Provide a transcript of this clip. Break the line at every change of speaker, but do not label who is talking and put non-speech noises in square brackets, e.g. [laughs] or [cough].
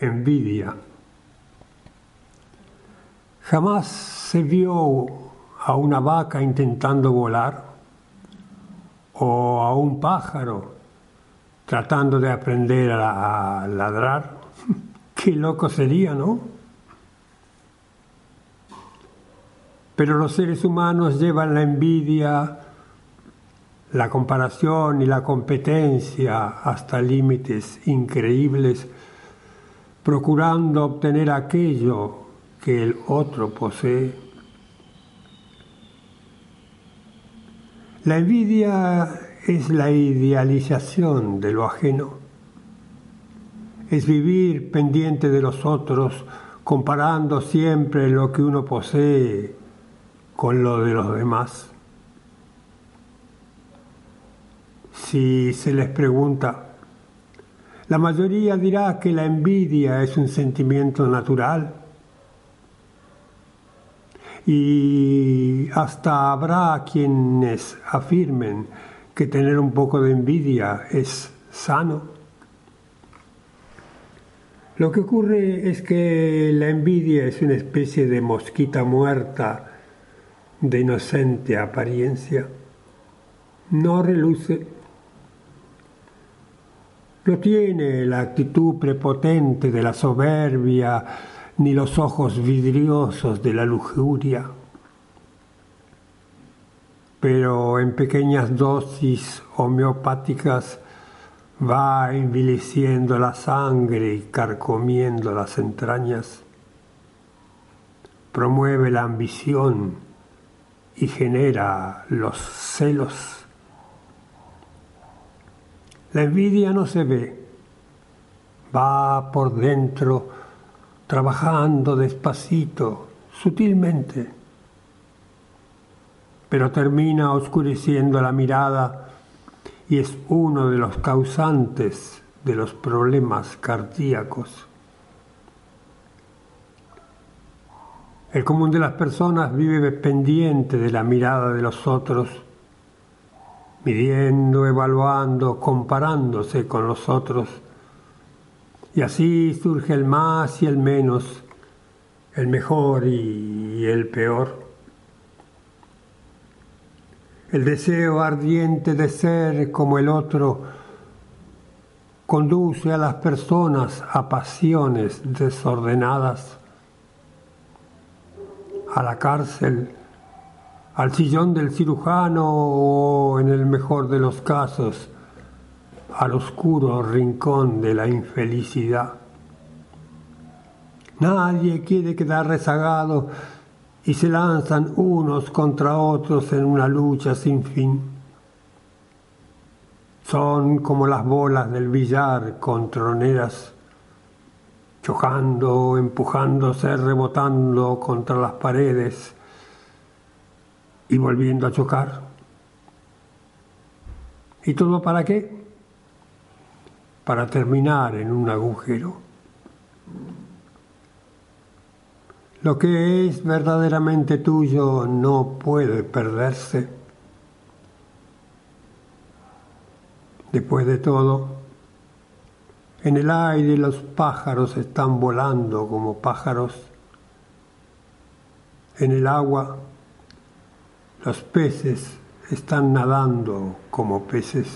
envidia. Jamás se vio a una vaca intentando volar o a un pájaro tratando de aprender a ladrar. [laughs] Qué loco sería, ¿no? Pero los seres humanos llevan la envidia, la comparación y la competencia hasta límites increíbles, procurando obtener aquello que el otro posee. La envidia es la idealización de lo ajeno, es vivir pendiente de los otros, comparando siempre lo que uno posee con lo de los demás. Si se les pregunta, la mayoría dirá que la envidia es un sentimiento natural y hasta habrá quienes afirmen que tener un poco de envidia es sano. Lo que ocurre es que la envidia es una especie de mosquita muerta de inocente apariencia. No reluce, no tiene la actitud prepotente de la soberbia ni los ojos vidriosos de la lujuria pero en pequeñas dosis homeopáticas va envileciendo la sangre y carcomiendo las entrañas, promueve la ambición y genera los celos. La envidia no se ve, va por dentro trabajando despacito, sutilmente pero termina oscureciendo la mirada y es uno de los causantes de los problemas cardíacos. El común de las personas vive pendiente de la mirada de los otros, midiendo, evaluando, comparándose con los otros, y así surge el más y el menos, el mejor y el peor. El deseo ardiente de ser como el otro conduce a las personas a pasiones desordenadas, a la cárcel, al sillón del cirujano o, en el mejor de los casos, al oscuro rincón de la infelicidad. Nadie quiere quedar rezagado y se lanzan unos contra otros en una lucha sin fin. Son como las bolas del billar con troneras, chocando, empujándose, rebotando contra las paredes y volviendo a chocar. ¿Y todo para qué? Para terminar en un agujero. Lo que es verdaderamente tuyo no puede perderse. Después de todo, en el aire los pájaros están volando como pájaros. En el agua los peces están nadando como peces.